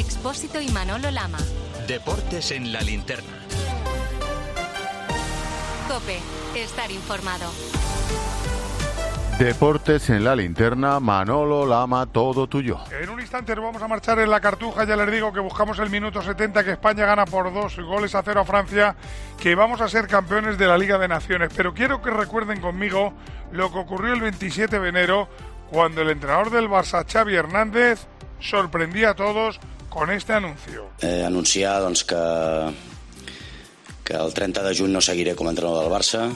Expósito y Manolo Lama. Deportes en la linterna. Cope, estar informado. Deportes en la linterna, Manolo Lama, todo tuyo. En un instante nos vamos a marchar en la cartuja, ya les digo que buscamos el minuto 70, que España gana por dos goles a cero a Francia, que vamos a ser campeones de la Liga de Naciones. Pero quiero que recuerden conmigo lo que ocurrió el 27 de enero, cuando el entrenador del Barça, Xavi Hernández, sorprendía a todos con este anuncio. Eh, anunciar doncs, que, que el 30 de juny no seguiré com a entrenador del Barça.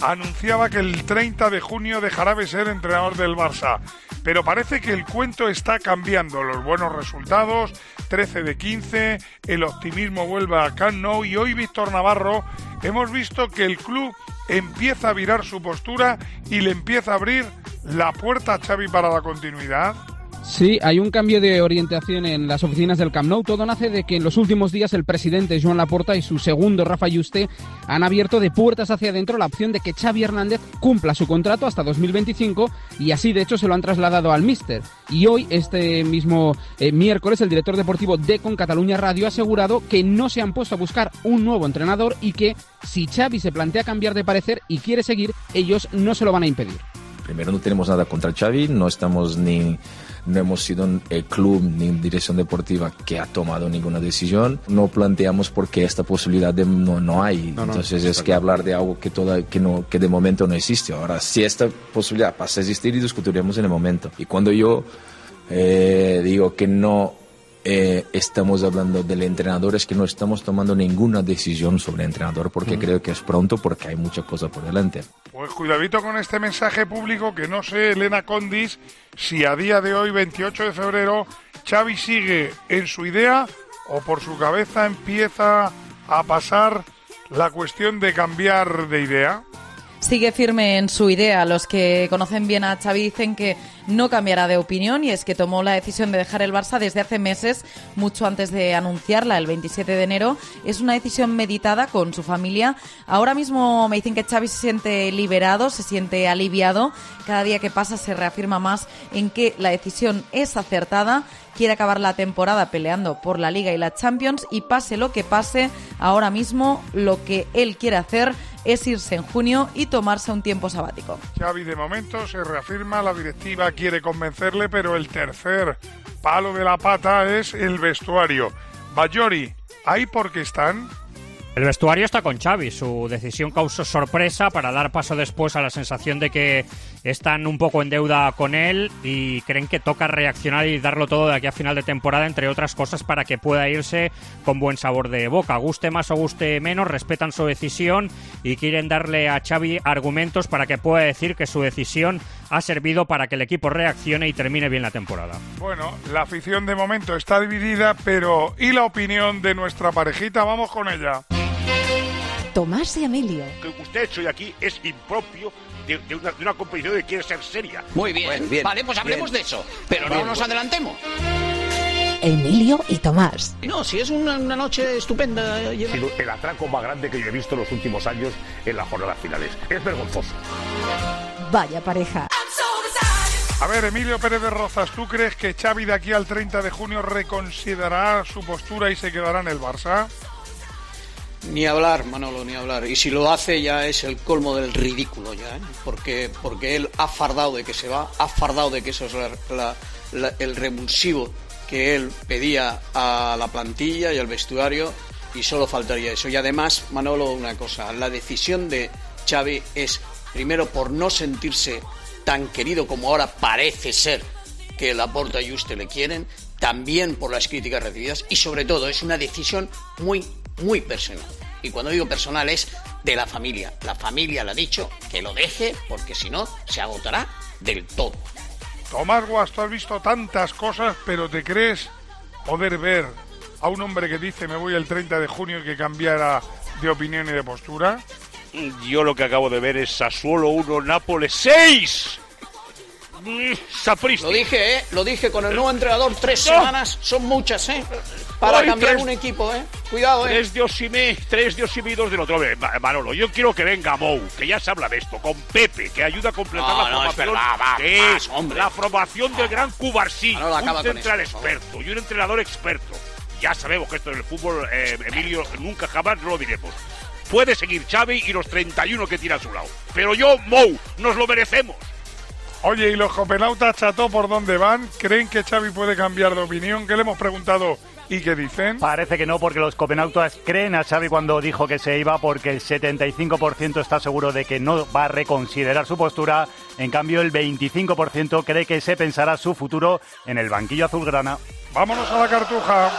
Anunciaba que el 30 de junio dejará de ser entrenador del Barça. Pero parece que el cuento está cambiando. Los buenos resultados, 13 de 15, el optimismo vuelve a Camp Nou y hoy Víctor Navarro hemos visto que el club empieza a virar su postura y le empieza a abrir la puerta a Xavi para la continuidad. Sí, hay un cambio de orientación en las oficinas del Camp Nou. Todo nace de que en los últimos días el presidente Joan Laporta y su segundo Rafa Yuste han abierto de puertas hacia adentro la opción de que Xavi Hernández cumpla su contrato hasta 2025 y así de hecho se lo han trasladado al míster. Y hoy, este mismo eh, miércoles, el director deportivo de Con Cataluña Radio ha asegurado que no se han puesto a buscar un nuevo entrenador y que si Xavi se plantea cambiar de parecer y quiere seguir, ellos no se lo van a impedir. Primero no tenemos nada contra Xavi, no estamos ni no hemos sido el club ni dirección deportiva que ha tomado ninguna decisión. No planteamos porque esta posibilidad de, no, no hay. No, no, Entonces es que hablar de algo que, toda, que, no, que de momento no existe. Ahora, si esta posibilidad pasa a existir y discutiremos en el momento. Y cuando yo eh, digo que no eh, estamos hablando del entrenador, es que no estamos tomando ninguna decisión sobre el entrenador porque Mm. creo que es pronto porque hay mucha cosa por delante. Pues cuidadito con este mensaje público que no sé, Elena Condis, si a día de hoy, 28 de febrero, Xavi sigue en su idea o por su cabeza empieza a pasar la cuestión de cambiar de idea. Sigue firme en su idea. Los que conocen bien a Xavi dicen que no cambiará de opinión y es que tomó la decisión de dejar el Barça desde hace meses, mucho antes de anunciarla el 27 de enero. Es una decisión meditada con su familia. Ahora mismo me dicen que Xavi se siente liberado, se siente aliviado. Cada día que pasa se reafirma más en que la decisión es acertada. Quiere acabar la temporada peleando por la Liga y la Champions y pase lo que pase, ahora mismo lo que él quiere hacer es irse en junio y tomarse un tiempo sabático. Xavi de momento se reafirma, la directiva quiere convencerle, pero el tercer palo de la pata es el vestuario. Bayori, ¿ahí por qué están? El vestuario está con Xavi. Su decisión causó sorpresa para dar paso después a la sensación de que están un poco en deuda con él y creen que toca reaccionar y darlo todo de aquí a final de temporada, entre otras cosas, para que pueda irse con buen sabor de boca. Guste más o guste menos, respetan su decisión y quieren darle a Xavi argumentos para que pueda decir que su decisión ha servido para que el equipo reaccione y termine bien la temporada. Bueno, la afición de momento está dividida, pero ¿y la opinión de nuestra parejita? Vamos con ella. Tomás y Emilio. que usted ha hecho hoy aquí es impropio de, de una, de una competición que quiere ser seria. Muy bien. Vale, pues hablemos de eso. Pero no Bien, nos adelantemos. Emilio y Tomás. No, si es una, una noche estupenda. Sido el atraco más grande que yo he visto en los últimos años en las jornadas finales. Es vergonzoso. Vaya pareja. A ver, Emilio Pérez de Rozas, ¿tú crees que Xavi de aquí al 30 de junio reconsiderará su postura y se quedará en el Barça? Ni hablar, Manolo, ni hablar. Y si lo hace ya es el colmo del ridículo ya, ¿eh? porque, porque él ha fardado de que se va, ha fardado de que eso es la- la- la- el revulsivo que él pedía a la plantilla y al vestuario y solo faltaría eso. Y además, Manolo, una cosa, la decisión de Xavi es primero por no sentirse tan querido como ahora parece ser que Laporta y usted le quieren, también por las críticas recibidas y sobre todo es una decisión muy, muy personal. Y cuando digo personal es de la familia. La familia le ha dicho que lo deje porque si no se agotará del todo. Tomás Guas, tú has visto tantas cosas, pero ¿te crees poder ver a un hombre que dice me voy el 30 de junio y que cambiara de opinión y de postura? Yo lo que acabo de ver es Sassuolo 1, Nápoles 6. Sapristi. Lo dije, ¿eh? Lo dije con el nuevo entrenador. Tres No. semanas son muchas, ¿eh? Para Ay, cambiar tres- un equipo, ¿eh? Cuidado, ¿eh? Tres de Osimé, tres de Osimé y dos del otro. Manolo, yo quiero que venga Mou, que ya se habla de esto, con Pepe, que ayuda a completar No, la no, es formación. verdad, va, Sí, más, hombre. La formación del gran Cubarsí, un central eso, experto y un entrenador experto. Ya sabemos que esto en el fútbol, eh, Emilio, nunca jamás no lo diremos. Puede seguir Xavi y los 31 que tira a su lado. Pero yo, Mou, nos lo merecemos. Oye, ¿y los copenautas, Chato, por dónde van? ¿Creen que Xavi puede cambiar de opinión? ¿Qué le hemos preguntado y qué dicen? Parece que no, porque los copenautas creen a Xavi cuando dijo que se iba, porque el 75% está seguro de que no va a reconsiderar su postura. En cambio, el 25% cree que se pensará su futuro en el banquillo azulgrana. Vámonos a la cartuja.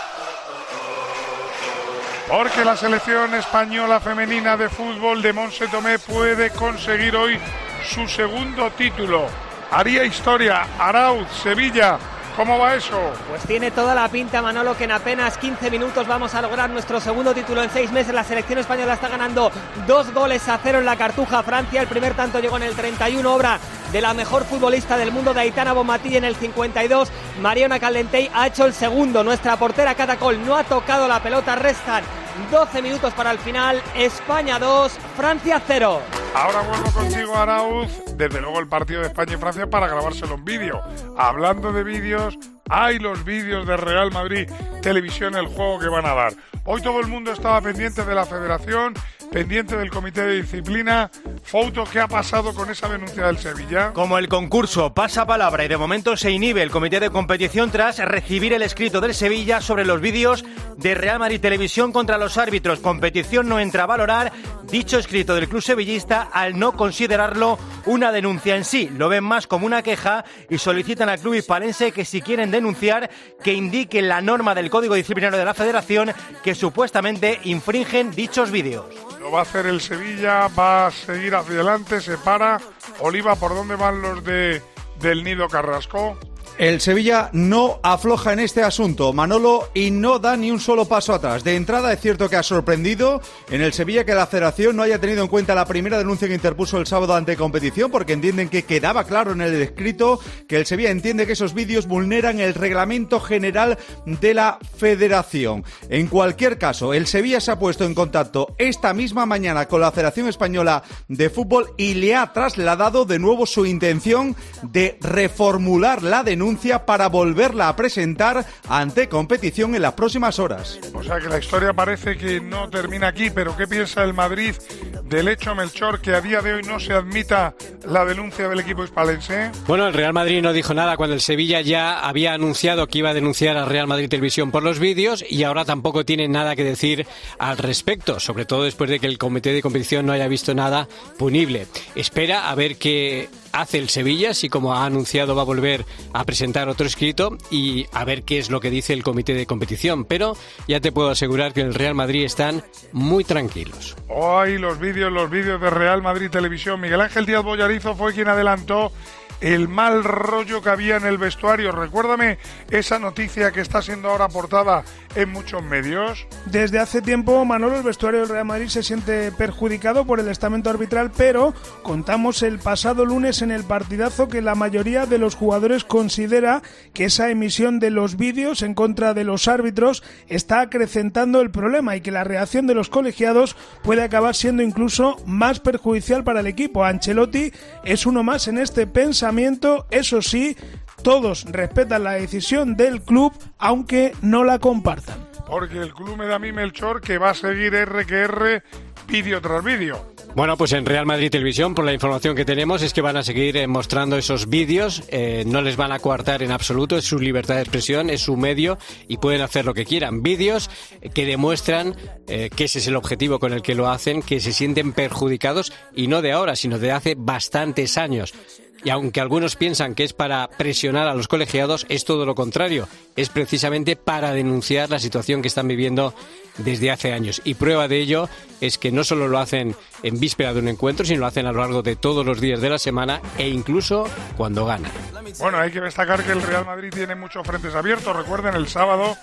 Porque la selección española femenina de fútbol de Monse Tomé puede conseguir hoy su segundo título. Haría historia. Arauz, Sevilla. ¿Cómo va eso? Pues tiene toda la pinta, Manolo, que en apenas 15 minutos vamos a lograr nuestro segundo título en seis meses. La selección española está ganando dos goles a cero en la cartuja Francia. El primer tanto llegó en el 31, obra de la mejor futbolista del mundo, de Aitana en el 52. Mariona Caldentey ha hecho el segundo. Nuestra portera Catacol no ha tocado la pelota. Restan 12 minutos para el final. España 2, Francia 0. Ahora vuelvo contigo, Arauz. Desde luego el partido de España y Francia para grabárselo en vídeo. Hablando de vídeos, hay los vídeos de Real Madrid Televisión, el juego que van a dar. Hoy todo el mundo estaba pendiente de la federación, pendiente del comité de disciplina. Fouto, ¿qué ha pasado con esa denuncia del Sevilla? Como el concurso pasa palabra y de momento se inhibe el comité de competición tras recibir el escrito del Sevilla sobre los vídeos de Real Madrid Televisión contra los árbitros. Competición no entra a valorar dicho escrito del club sevillista al no considerarlo una denuncia en sí. Lo ven más como una queja y solicitan al club hispalense que si quieren denunciar que indique la norma del Código Disciplinario de la Federación que supuestamente infringen dichos vídeos. Lo va a hacer el Sevilla, va a seguir hacia adelante, se para. Oliva, ¿por dónde van los de del Nido Carrasco? El Sevilla no afloja en este asunto, Manolo, y no da ni un solo paso atrás. De entrada es cierto que ha sorprendido en el Sevilla que la federación no haya tenido en cuenta la primera denuncia que interpuso el sábado ante competición, porque entienden que quedaba claro en el escrito que el Sevilla entiende que esos vídeos vulneran el reglamento general de la federación. En cualquier caso, el Sevilla se ha puesto en contacto esta misma mañana con la Federación Española de Fútbol y le ha trasladado de nuevo su intención de reformular la denuncia para volverla a presentar ante competición en las próximas horas. O sea que la historia parece que no termina aquí, pero ¿qué piensa el Madrid del hecho Melchor que a día de hoy no se admita la denuncia del equipo hispalense? Bueno, el Real Madrid no dijo nada cuando el Sevilla ya había anunciado que iba a denunciar al Real Madrid Televisión por los vídeos y ahora tampoco tiene nada que decir al respecto, sobre todo después de que el comité de competición no haya visto nada punible. Espera a ver qué hace el Sevilla, si como ha anunciado va a volver a presentar otro escrito y a ver qué es lo que dice el comité de competición. Pero ya te puedo asegurar que el Real Madrid están muy tranquilos. Hoy los vídeos, los vídeos de Real Madrid Televisión. Miguel Ángel Díaz Bollarizo fue quien adelantó el mal rollo que había en el vestuario. Recuérdame esa noticia que está siendo ahora portada en muchos medios. Desde hace tiempo, Manolo, el vestuario del Real Madrid se siente perjudicado por el estamento arbitral, pero contamos el pasado lunes en el partidazo que la mayoría de los jugadores considera que esa emisión de los vídeos en contra de los árbitros está acrecentando el problema y que la reacción de los colegiados puede acabar siendo incluso más perjudicial para el equipo. Ancelotti es uno más en este pensamiento, eso sí, todos respetan la decisión del club, aunque no la compartan. Porque el club me da a mí Melchor que va a seguir R que R vídeo tras vídeo. Bueno, pues en Real Madrid Televisión, por la información que tenemos, es que van a seguir eh, mostrando esos vídeos, eh, no les van a coartar en absoluto, es su libertad de expresión, es su medio y pueden hacer lo que quieran. Vídeos que demuestran eh, que ese es el objetivo con el que lo hacen, que se sienten perjudicados y no de ahora, sino de hace bastantes años. Y aunque algunos piensan que es para presionar a los colegiados, es todo lo contrario. Es precisamente para denunciar la situación que están viviendo desde hace años. Y prueba de ello es que no solo lo hacen en víspera de un encuentro, sino lo hacen a lo largo de todos los días de la semana e incluso cuando ganan. Bueno, hay que destacar que el Real Madrid tiene muchos frentes abiertos. Recuerden, el sábado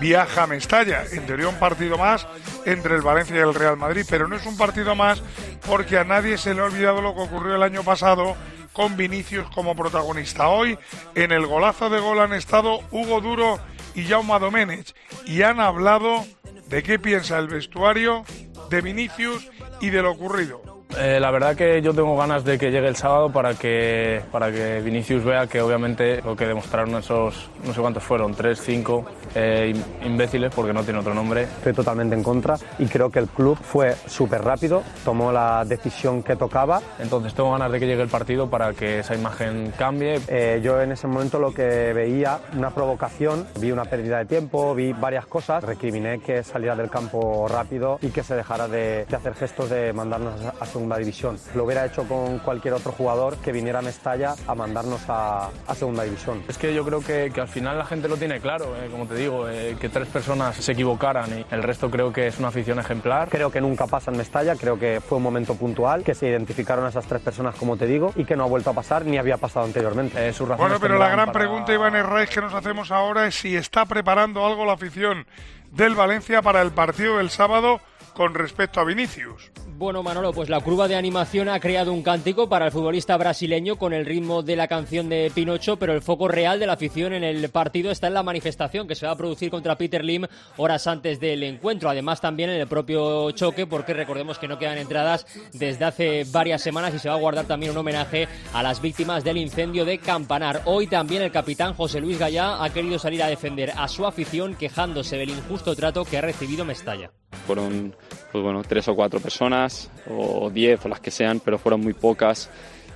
viaja a Mestalla. En teoría un partido más entre el Valencia y el Real Madrid, pero no es un partido más porque a nadie se le ha olvidado lo que ocurrió el año pasado con Vinicius como protagonista. Hoy en el golazo de gol han estado Hugo Duro y Jaume Domenech y han hablado de qué piensa el vestuario de Vinicius y de lo ocurrido. Eh, la verdad que yo tengo ganas de que llegue el sábado para que, para que Vinicius vea que obviamente lo que demostraron esos, no sé cuántos fueron, tres, cinco eh, imbéciles, porque no tiene otro nombre. Estoy totalmente en contra y creo que el club fue súper rápido, tomó la decisión que tocaba. Entonces tengo ganas de que llegue el partido para que esa imagen cambie. Eh, yo en ese momento lo que veía, una provocación, vi una pérdida de tiempo, vi varias cosas, recriminé que saliera del campo rápido y que se dejara de, de hacer gestos de mandarnos a segunda división. Lo hubiera hecho con cualquier otro jugador que viniera a Mestalla a mandarnos a, a segunda división. Es que yo creo que, que, al final la gente lo tiene claro, eh, como te digo, eh, que tres personas se equivocaran y el resto creo que es una afición ejemplar. Creo que nunca pasa en Mestalla, creo que fue un momento puntual, que se identificaron a esas tres personas, como te digo, y que no ha vuelto a pasar ni había pasado anteriormente. Eh, sus bueno, pero la gran para... pregunta, Iván Herraiz, que nos hacemos ahora es si está preparando algo la afición del Valencia para el partido del sábado con respecto a Vinicius. Bueno, Manolo, pues la curva de animación ha creado un cántico para el futbolista brasileño con el ritmo de la canción de Pinocho, pero el foco real de la afición en el partido está en la manifestación que se va a producir contra Peter Lim horas antes del encuentro. Además, también en el propio choque, porque recordemos que no quedan entradas desde hace varias semanas y se va a guardar también un homenaje a las víctimas del incendio de Campanar. Hoy también el capitán José Luis Gallá ha querido salir a defender a su afición quejándose del injusto trato que ha recibido Mestalla. Fueron pues bueno, tres o cuatro personas, o diez, o las que sean, pero fueron muy pocas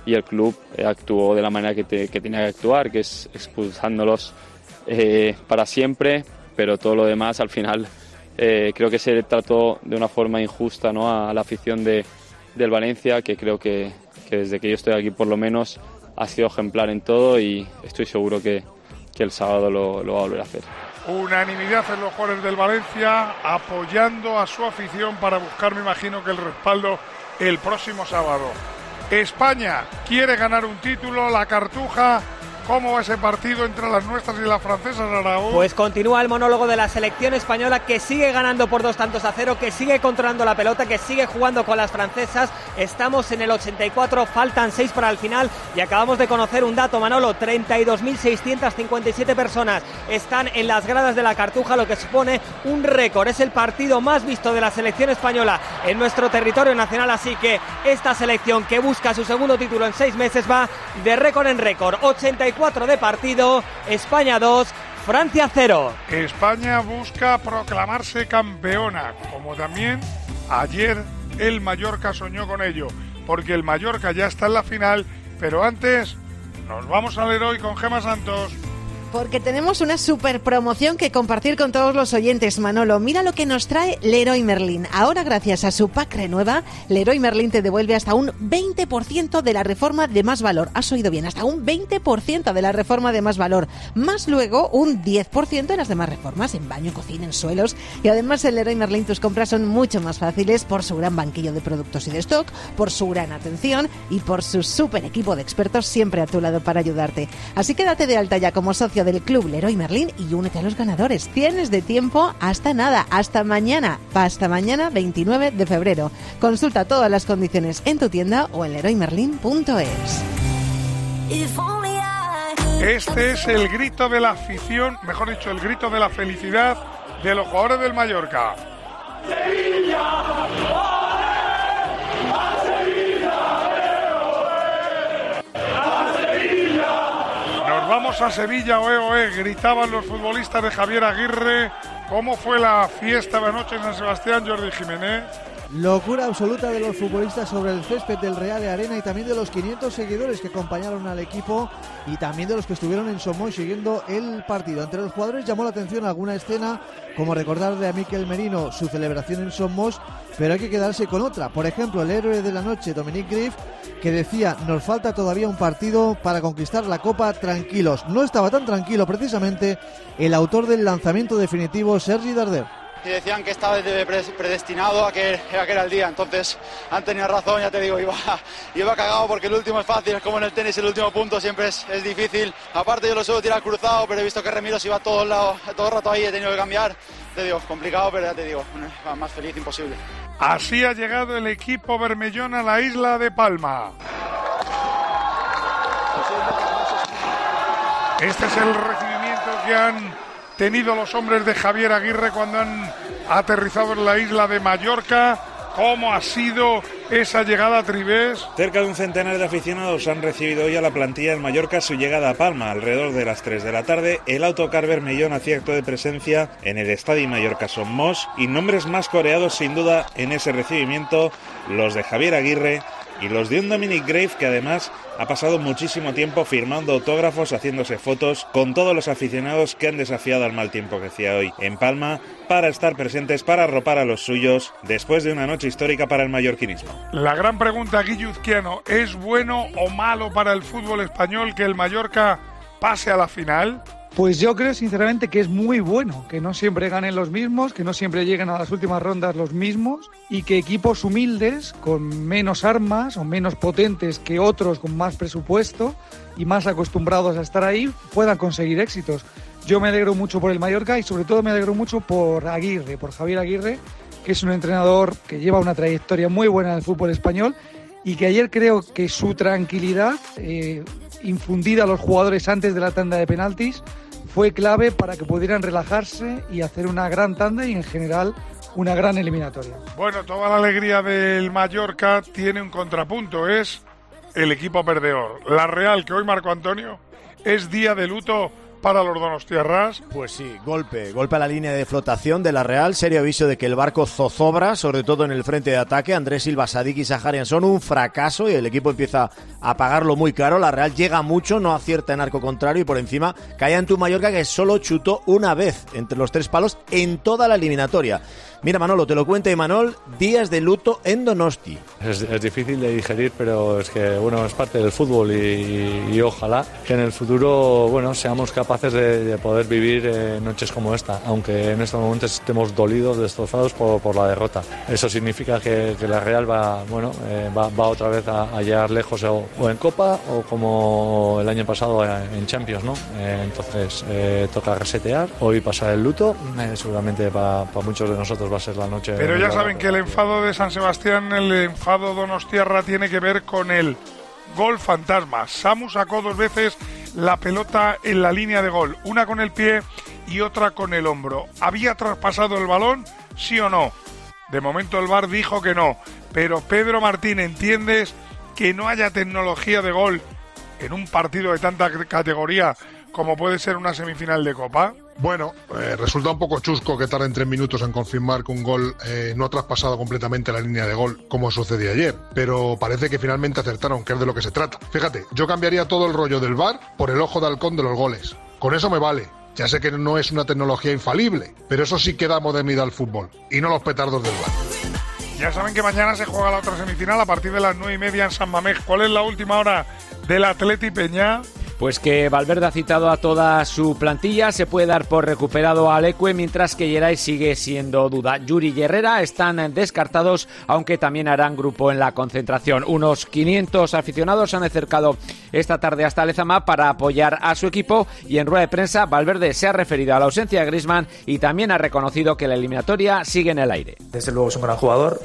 y el club eh, actuó de la manera que, te, que, tenía que actuar, que es expulsándolos eh, para siempre, pero todo lo demás al final eh, creo que se trató de una forma injusta ¿no? a la afición de, del Valencia, que creo que, desde que yo estoy aquí por lo menos ha sido ejemplar en todo y estoy seguro que, que el sábado lo va a volver a hacer. Unanimidad en los jugadores del Valencia apoyando a su afición para buscar, me imagino, que el respaldo el próximo sábado. España quiere ganar un título, la Cartuja ¿Cómo va ese partido entre las nuestras y las francesas, Araújo? Pues continúa el monólogo de la selección española que sigue ganando por dos tantos a cero, que sigue controlando la pelota, que sigue jugando con las francesas. Estamos en el 84, faltan seis para el final y acabamos de conocer un dato, Manolo. 32.657 personas están en las gradas de la Cartuja, lo que supone un récord. Es el partido más visto de la selección española en nuestro territorio nacional, así que esta selección que busca su segundo título en seis meses va de récord en récord. 84 de partido, España 2, Francia 0. España busca proclamarse campeona, como también ayer el Mallorca soñó con ello, porque el Mallorca ya está en la final, pero antes nos vamos al héroe con Gema Santos. Porque tenemos una super promoción que compartir con todos los oyentes, Manolo. Mira lo que nos trae Leroy Merlin. Ahora, gracias a su pack renueva, Leroy Merlin te devuelve hasta un 20% de la reforma de más valor. Has oído bien, hasta un 20% de la reforma de más valor. Más luego un 10% en las demás reformas, en baño, cocina, en suelos. Y además en Leroy Merlin tus compras son mucho más fáciles por su gran banquillo de productos y de stock, por su gran atención y por su super equipo de expertos siempre a tu lado para ayudarte. Así que date de alta ya como socio del Club Leroy Merlin y únete a los ganadores. Tienes de tiempo hasta nada, hasta mañana, hasta mañana 29 de febrero. Consulta todas las condiciones en tu tienda o en leroymerlin.es. Este es el grito de la afición, mejor dicho, el grito de la felicidad de los jugadores del Mallorca. Vamos a Sevilla, oe, oe, gritaban los futbolistas de Javier Aguirre. ¿Cómo fue la fiesta de anoche en San Sebastián, Jordi Jiménez? Locura absoluta de los futbolistas sobre el césped del Real de Arena y también de los 500 seguidores que acompañaron al equipo y también de los que estuvieron en Somoy siguiendo el partido. Entre los jugadores llamó la atención alguna escena, como recordarle a Miquel Merino su celebración en Somos, pero hay que quedarse con otra. Por ejemplo, el héroe de la noche, Dominic Griff, que decía, nos falta todavía un partido para conquistar la Copa tranquilos. No estaba tan tranquilo precisamente el autor del lanzamiento definitivo, Sergi Darder y decían que estaba predestinado a que, a que era el día. Entonces han tenido razón, ya te digo, iba, iba cagado porque el último es fácil, es como en el tenis, el último punto siempre es, es difícil. Aparte yo lo suelo tirar cruzado, pero he visto que Remiro se iba todo el, lado, todo el rato ahí, he tenido que cambiar. Te digo, complicado, pero ya te digo, más feliz imposible. Así ha llegado el equipo Bermellón a la isla de Palma. Este es el recibimiento que han tenido los hombres de Javier Aguirre cuando han aterrizado en la isla de Mallorca. ¿Cómo ha sido esa llegada a Tribés? Cerca de un centenar de aficionados han recibido hoy a la plantilla en Mallorca su llegada a Palma alrededor de las 3 de la tarde. El autocar Bermellón hacía acto de presencia en el Estadio Mallorca Somos y nombres más coreados sin duda en ese recibimiento, los de Javier Aguirre y los de un Dominic Grave que además ha pasado muchísimo tiempo firmando autógrafos, haciéndose fotos con todos los aficionados que han desafiado al mal tiempo que hacía hoy en Palma para estar presentes, para arropar a los suyos después de una noche histórica para el mallorquinismo. La gran pregunta, Guilluzquiano, ¿es bueno o malo para el fútbol español que el Mallorca pase a la final? Pues yo creo sinceramente que es muy bueno que no siempre ganen los mismos, que no siempre lleguen a las últimas rondas los mismos y que equipos humildes, con menos armas o menos potentes que otros con más presupuesto y más acostumbrados a estar ahí, puedan conseguir éxitos. Yo me alegro mucho por el Mallorca y sobre todo me alegro mucho por Aguirre, por Javier Aguirre, que es un entrenador que lleva una trayectoria muy buena en el fútbol español y que ayer creo que su tranquilidad, eh, infundida a los jugadores antes de la tanda de penaltis, fue clave para que pudieran relajarse y hacer una gran tanda y en general una gran eliminatoria. Bueno, toda la alegría del Mallorca tiene un contrapunto, es el equipo perdedor. La Real, que hoy Marco Antonio, es día de luto para los Donostiarras. Pues sí, golpe, golpe a la línea de flotación de la Real, serio aviso de que el barco zozobra, sobre todo en el frente de ataque. Andrés Silva, Sadik y Saharian son un fracaso y el equipo empieza a pagarlo muy caro. La Real llega mucho, no acierta en arco contrario y por encima cae ante un Mallorca que solo chutó una vez entre los tres palos en toda la eliminatoria. Mira, Manolo, te lo cuenta Imanol, días de luto en Donosti. Es, es, difícil de digerir, pero es que, bueno, es parte del fútbol y, y ojalá que en el futuro, bueno, seamos capaces de, de poder vivir eh, noches como esta, aunque en estos momentos estemos dolidos, destrozados por, por la derrota. Eso significa que, que la Real va, bueno, eh, va, va, otra vez a, a llegar lejos o, o, en Copa o como el año pasado en Champions, ¿no? Eh, entonces, toca resetear, hoy pasar el luto, seguramente para, para muchos de nosotros va a ser la noche. Pero ya saben que el enfado de San Sebastián, el enfado Donostiarra tiene que ver con el gol fantasma. Samu sacó dos veces la pelota en la línea de gol, una con el pie y otra con el hombro. ¿Había traspasado el balón? ¿Sí o no? De momento el VAR dijo que no, pero Pedro Martín, ¿entiendes que no haya tecnología de gol en un partido de tanta categoría como puede ser una semifinal de Copa? Bueno, eh, resulta un poco chusco que tarden tres minutos en confirmar que un gol eh, no ha traspasado completamente la línea de gol, como sucedió ayer. Pero parece que finalmente acertaron, que es de lo que se trata. Fíjate, yo cambiaría todo el rollo del VAR por el ojo de halcón de los goles. Con eso me vale. Ya sé que no es una tecnología infalible, pero eso sí que da modernidad al fútbol. Y no los petardos del VAR. Ya saben que mañana se juega la otra semifinal a partir de las nueve y media en San Mamés. ¿Cuál es la última hora del Atleti Peña? Pues que Valverde ha citado a toda su plantilla, se puede dar por recuperado a Alecue, mientras que Geray sigue siendo duda. Yuri y Herrera están descartados, aunque también harán grupo en la concentración. Unos 500 aficionados se han acercado esta tarde hasta Lezama para apoyar a su equipo y en rueda de prensa Valverde se ha referido a la ausencia de Griezmann y también ha reconocido que la eliminatoria sigue en el aire. Desde luego es un gran jugador,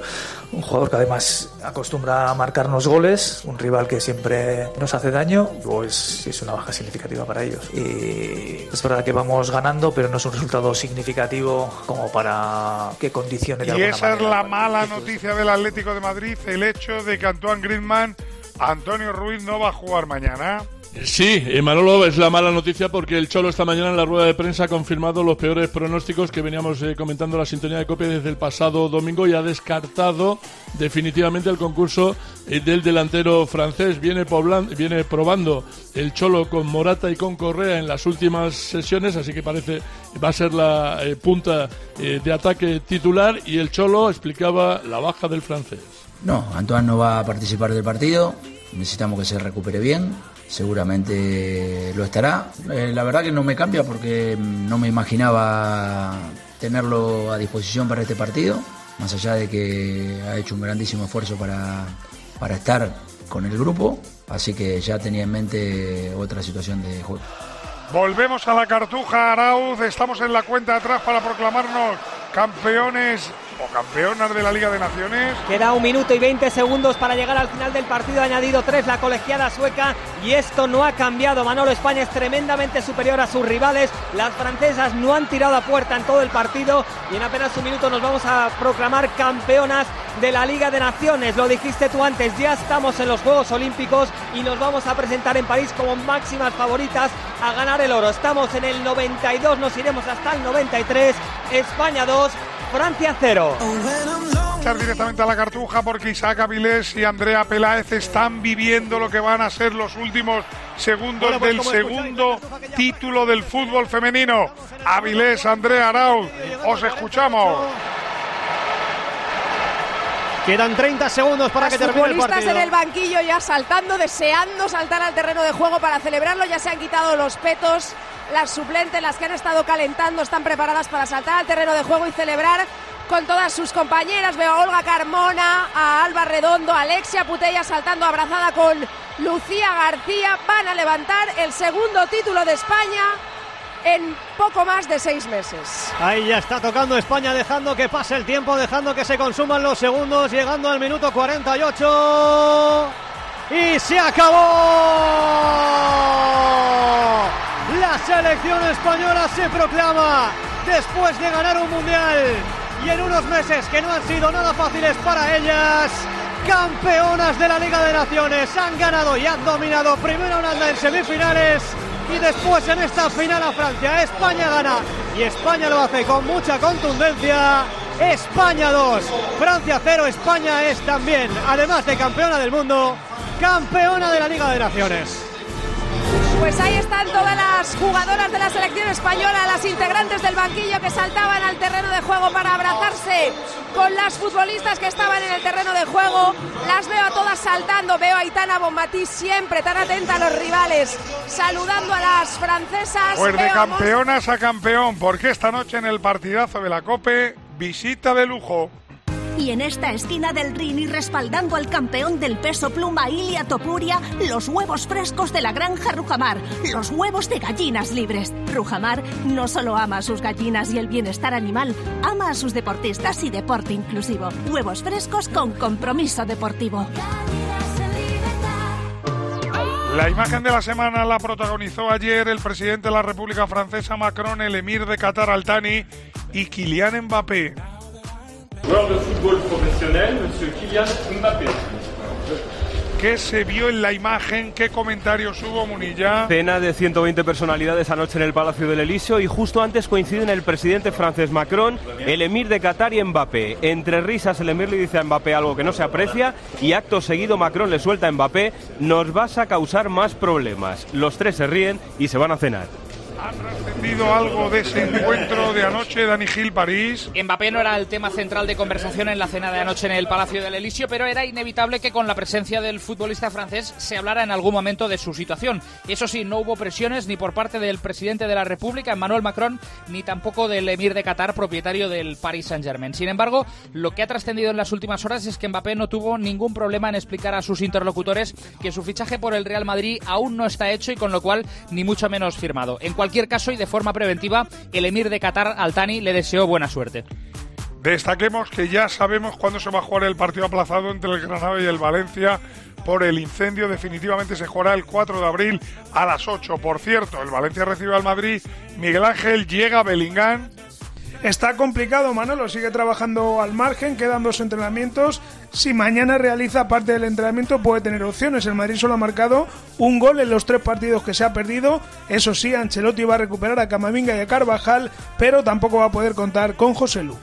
un jugador que además acostumbra a marcarnos goles, un rival que siempre nos hace daño, pues es una baja significativa para ellos. Y es verdad que vamos ganando, pero no es un resultado significativo como para que condicione de Y esa es la mala noticia del Atlético de Madrid, el hecho de que Antoine Griezmann, Antonio Ruiz no va a jugar mañana. Sí, Manolo, es la mala noticia porque el Cholo esta mañana en la rueda de prensa ha confirmado los peores pronósticos que veníamos eh, comentando la sintonía de copia desde el pasado domingo y ha descartado definitivamente el concurso eh, del delantero francés. Viene, poblando, viene probando el Cholo con Morata y con Correa en las últimas sesiones, así que parece va a ser la eh, punta eh, de ataque titular y el Cholo explicaba la baja del francés. No, Antoine no va a participar del partido, necesitamos que se recupere bien, seguramente lo estará. Eh, la verdad que no me cambia porque no me imaginaba tenerlo a disposición para este partido, más allá de que ha hecho un grandísimo esfuerzo para, para estar con el grupo, así que ya tenía en mente otra situación de juego. Volvemos a la cartuja, Arauz. Estamos en la cuenta atrás para proclamarnos campeones campeonas de la Liga de Naciones. Queda un minuto y 20 segundos para llegar al final del partido. Ha añadido tres la colegiada sueca y esto no ha cambiado. Manolo España es tremendamente superior a sus rivales. Las francesas no han tirado a puerta en todo el partido y en apenas un minuto nos vamos a proclamar campeonas de la Liga de Naciones. Lo dijiste tú antes, ya estamos en los Juegos Olímpicos y nos vamos a presentar en París como máximas favoritas a ganar el oro. Estamos en el 92, nos iremos hasta el 93. España 2, Francia 0. Echar directamente a la cartuja porque Isaac Avilés y Andrea Peláez están viviendo lo que van a ser los últimos segundos Bueno, pues del segundo título del fútbol femenino. Avilés, Andrea Arauz, os escuchamos. Quedan 30 segundos para Las que termine el futbolistas partido. en el banquillo ya saltando, deseando saltar al terreno de juego para celebrarlo. Ya se han quitado los petos. Las suplentes, las que han estado calentando, están preparadas para saltar al terreno de juego y celebrar con todas sus compañeras. Veo a Olga Carmona, a Alba Redondo, a Alexia Putella saltando abrazada con Lucía García. Van a levantar el segundo título de España en poco más de seis meses. Ahí ya está tocando España, dejando que pase el tiempo, dejando que se consuman los segundos, llegando al minuto 48. Y se acabó. La selección española se proclama después de ganar un mundial y en unos meses que no han sido nada fáciles para ellas. Campeonas de la Liga de Naciones han ganado y han dominado primero Holanda en semifinales y después en esta final a Francia. España gana y España lo hace con mucha contundencia. España 2, Francia 0. España es también, además de campeona del mundo, campeona de la Liga de Naciones. Pues ahí están todas las jugadoras de la selección española, las integrantes del banquillo que saltaban al terreno de juego para abrazarse con las futbolistas que estaban en el terreno de juego. Las veo a todas saltando, veo a Itana Bonmatí siempre tan atenta a los rivales, saludando a las francesas. Pues de campeonas a campeón, porque esta noche en el partidazo de la COPE, visita de lujo. Y en esta esquina del ring y respaldando al campeón del peso pluma Ilia Topuria, los huevos frescos de la granja Rujamar, los huevos de gallinas libres. Rujamar no solo ama a sus gallinas y el bienestar animal, ama a sus deportistas y deporte inclusivo. Huevos frescos con compromiso deportivo. La imagen de la semana la protagonizó ayer el presidente de la República Francesa Macron, el emir de Qatar Altani y Kylian Mbappé. Joueur de fútbol profesional, Monsieur Kylian Mbappé. ¿Qué se vio en la imagen? ¿Qué comentarios hubo, Munilla? Cena de 120 personalidades anoche en el Palacio del Elíseo y justo antes coinciden el presidente francés Macron, el emir de Qatar y Mbappé. Entre risas el emir le dice a Mbappé algo que no se aprecia y acto seguido Macron le suelta a Mbappé, nos vas a causar más problemas. Los tres se ríen y se van a cenar. ¿Ha trascendido algo de ese encuentro de anoche, Dani Gil, París? Mbappé no era el tema central de conversación en la cena de anoche en el Palacio del Elíseo, pero era inevitable que con la presencia del futbolista francés se hablara en algún momento de su situación. Eso sí, no hubo presiones ni por parte del presidente de la República, Emmanuel Macron, ni tampoco del emir de Qatar, propietario del Paris Saint-Germain. Sin embargo, lo que ha trascendido en las últimas horas es que Mbappé no tuvo ningún problema en explicar a sus interlocutores que su fichaje por el Real Madrid aún no está hecho y con lo cual ni mucho menos firmado. Caso y de forma preventiva, el emir de Qatar, Altani, le deseó buena suerte. Destaquemos que ya sabemos cuándo se va a jugar el partido aplazado entre el Granada y el Valencia por el incendio. Definitivamente se jugará el 4 de abril a las 8. Por cierto, el Valencia recibe al Madrid. Miguel Ángel llega a Bellingham. Está complicado, Manolo. Sigue trabajando al margen, quedan dos entrenamientos. Si mañana realiza parte del entrenamiento, puede tener opciones. El Madrid solo ha marcado un gol en los tres partidos que se ha perdido. Eso sí, Ancelotti va a recuperar a Camavinga y a Carvajal, pero tampoco va a poder contar con José Lu.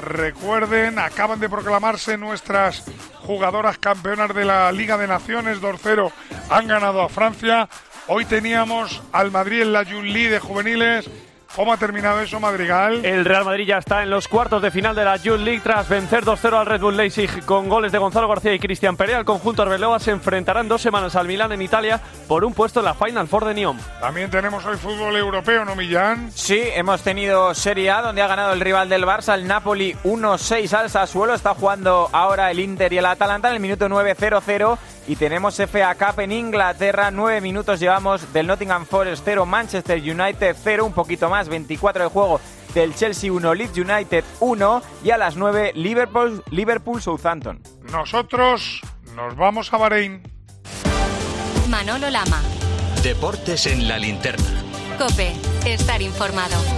Recuerden, acaban de proclamarse nuestras jugadoras campeonas de la Liga de Naciones 2-0. Han ganado a Francia. Hoy teníamos al Madrid en la Junli de juveniles. ¿Cómo ha terminado eso, Madrigal? El Real Madrid ya está en los cuartos de final de la Youth League tras vencer 2-0 al Red Bull Leipzig con goles de Gonzalo García y Cristian Perea. El conjunto Arbeloa se enfrentará en dos semanas al Milán en Italia por un puesto en la Final Four de Nyon. También tenemos hoy fútbol europeo, ¿no, Millán? Sí, hemos tenido Serie A donde ha ganado el rival del Barça, el Napoli 1-6 al Sassuolo. Está jugando ahora el Inter y el Atalanta en el minuto 9 0-0. Y tenemos FA Cup en Inglaterra. Nueve minutos llevamos del Nottingham Forest 0, Manchester United 0, un poquito más, 24 de juego del Chelsea 1, Leeds United 1 y a las 9 Liverpool, Liverpool Southampton. Nosotros nos vamos a Bahrein. Manolo Lama. Deportes en la linterna. Cope, estar informado.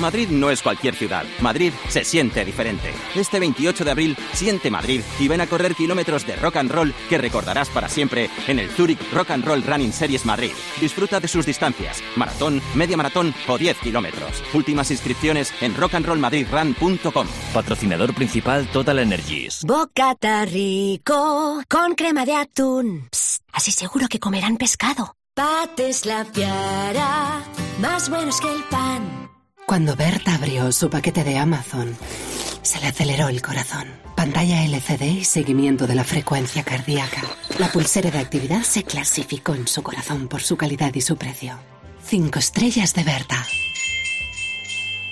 Madrid no es cualquier ciudad. Madrid se siente diferente. Este 28 de abril, siente Madrid y ven a correr kilómetros de rock and roll que recordarás para siempre en el Zurich Rock and Roll Running Series Madrid. Disfruta de sus distancias, maratón, media maratón o 10 kilómetros. Últimas inscripciones en rockandrollmadridrun.com. Patrocinador principal Total Energies. Bocata rico con crema de atún. Psst, así seguro que comerán pescado. Pates la piara, más buenos que el pan. Cuando Berta abrió su paquete de Amazon, se le aceleró el corazón. Pantalla LCD y seguimiento de la frecuencia cardíaca. La pulsera de actividad se clasificó en su corazón por su calidad y su precio. Cinco estrellas de Berta.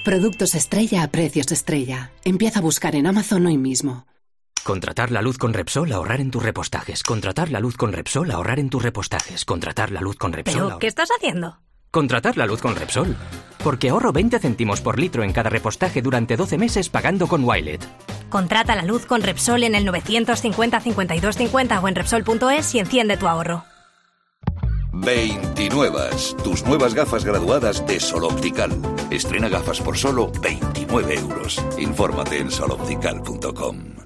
Productos estrella a precios estrella. Empieza a buscar en Amazon hoy mismo. Contratar la luz con Repsol, ahorrar en tus repostajes. Contratar la luz con Repsol, ahorrar en tus repostajes. Contratar la luz con Repsol. ¿Pero qué estás haciendo? Contratar la luz con Repsol. Porque ahorro 20 céntimos por litro en cada repostaje durante 12 meses pagando con Wilet. Contrata la luz con Repsol en el 950 52 50 o en Repsol.es y enciende tu ahorro. 29. Tus nuevas gafas graduadas de Sol Optical. Estrena gafas por solo 29 euros. Infórmate en soloptical.com.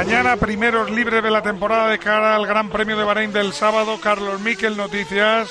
Mañana primeros libres de la temporada de cara al Gran Premio de Bahrein del sábado. Carlos Miquel, noticias.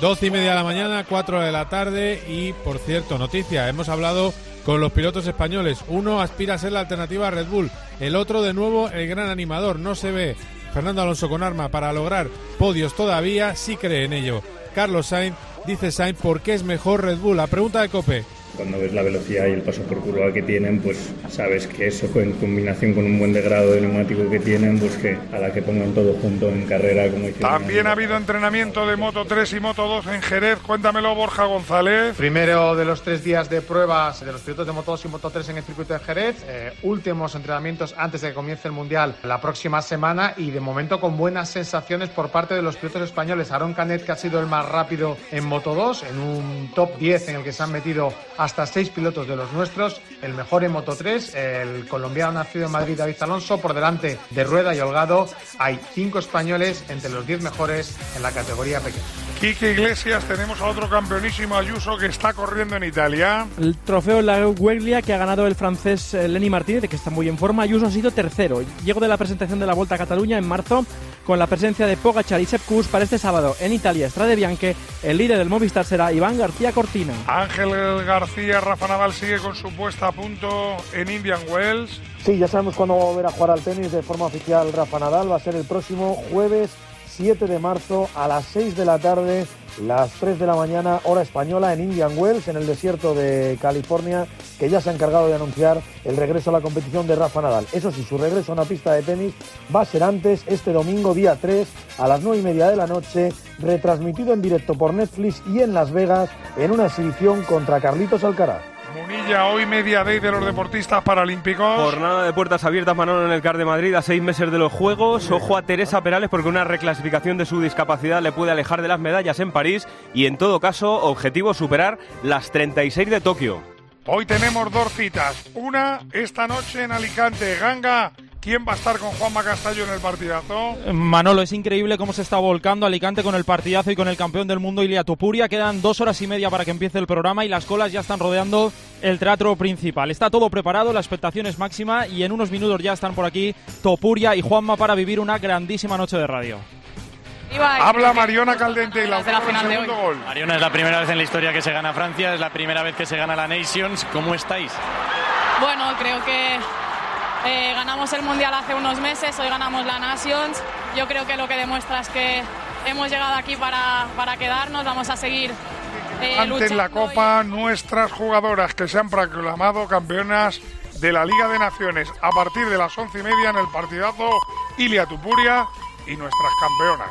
12 y media de la mañana, 4 de la tarde y, por cierto, noticia, hemos hablado con los pilotos españoles. Uno aspira a ser la alternativa a Red Bull, el otro de nuevo el gran animador. No se ve Fernando Alonso con arma para lograr podios todavía, sí cree en ello. Carlos Sainz dice Sainz por qué es mejor Red Bull. La pregunta de Cope. Cuando ves la velocidad y el paso por curva que tienen, pues sabes que eso en combinación con un buen degrado de neumático que tienen, pues que a la que pongan todo junto en carrera como hicieron. También ha habido entrenamiento de Moto 3 y Moto 2 en Jerez. Cuéntamelo, Borja González. Primero de los tres días de pruebas de los pilotos de Moto 2 y Moto 3 en el circuito de Jerez. Eh, últimos entrenamientos antes de que comience el Mundial la próxima semana y de momento con buenas sensaciones por parte de los pilotos españoles. Aaron Canet, que ha sido el más rápido en Moto 2, en un top 10 en el que se han metido hasta seis pilotos de los nuestros, el mejor en Moto 3, el colombiano nacido en Madrid David Alonso, por delante de Rueda y Holgado, hay cinco españoles entre los diez mejores en la categoría pequeña. Quique Iglesias, tenemos a otro campeonísimo Ayuso que está corriendo en Italia. El trofeo La Gueglia que ha ganado el francés eh, Lenny Martínez, que está muy en forma. Ayuso ha sido tercero. Llego de la presentación de la Vuelta a Cataluña en marzo con la presencia de Pogachar y Sepp Kuss para este sábado en Italia, Strade Bianche. El líder del Movistar será Iván García Cortina. Ángel García, Rafa Nadal sigue con su puesta a punto en Indian Wells. Sí, ya sabemos cuándo va a volver a jugar al tenis de forma oficial Rafa Nadal. Va a ser el próximo jueves 7 de marzo a las 6 de la tarde, las 3 de la mañana, hora española, en Indian Wells, en el desierto de California, que ya se ha encargado de anunciar el regreso a la competición de Rafa Nadal. Eso sí, su regreso a una pista de tenis va a ser antes, este domingo, día 3, a las 9 y media de la noche, retransmitido en directo por Netflix y en Las Vegas, en una exhibición contra Carlitos Alcaraz. Munilla, hoy media day de los deportistas paralímpicos. Jornada de puertas abiertas, Manolo, en el CAR de Madrid, a seis meses de los Juegos. Ojo a Teresa Perales porque una reclasificación de su discapacidad le puede alejar de las medallas en París y, en todo caso, objetivo superar las 36 de Tokio. Hoy tenemos dos citas. Una esta noche en Alicante. Ganga, ¿Quién va a estar con Juanma Castaño en el partidazo? Manolo, es increíble cómo se está volcando Alicante con el partidazo y con el campeón del mundo Ilia Tupuria. Quedan dos horas y media para que empiece el programa y las colas ya están rodeando el teatro principal. Está todo preparado, la expectación es máxima y en unos minutos ya están por aquí Topuria y Juanma para vivir una grandísima noche de radio. Habla Mariona Caldente y la, de la final de hoy. segundo gol. Mariona, es la primera vez en la historia que se gana Francia, es la primera vez que se gana la Nations. ¿Cómo estáis? Bueno, creo que eh, ganamos el Mundial hace unos meses, hoy ganamos la Nations. Yo creo que lo que demuestra es que hemos llegado aquí para, para quedarnos, vamos a seguir eh, Ante en la Copa nuestras jugadoras que se han proclamado campeonas de la Liga de Naciones a partir de las once y media en el partidazo Ilia Tupuria y nuestras campeonas.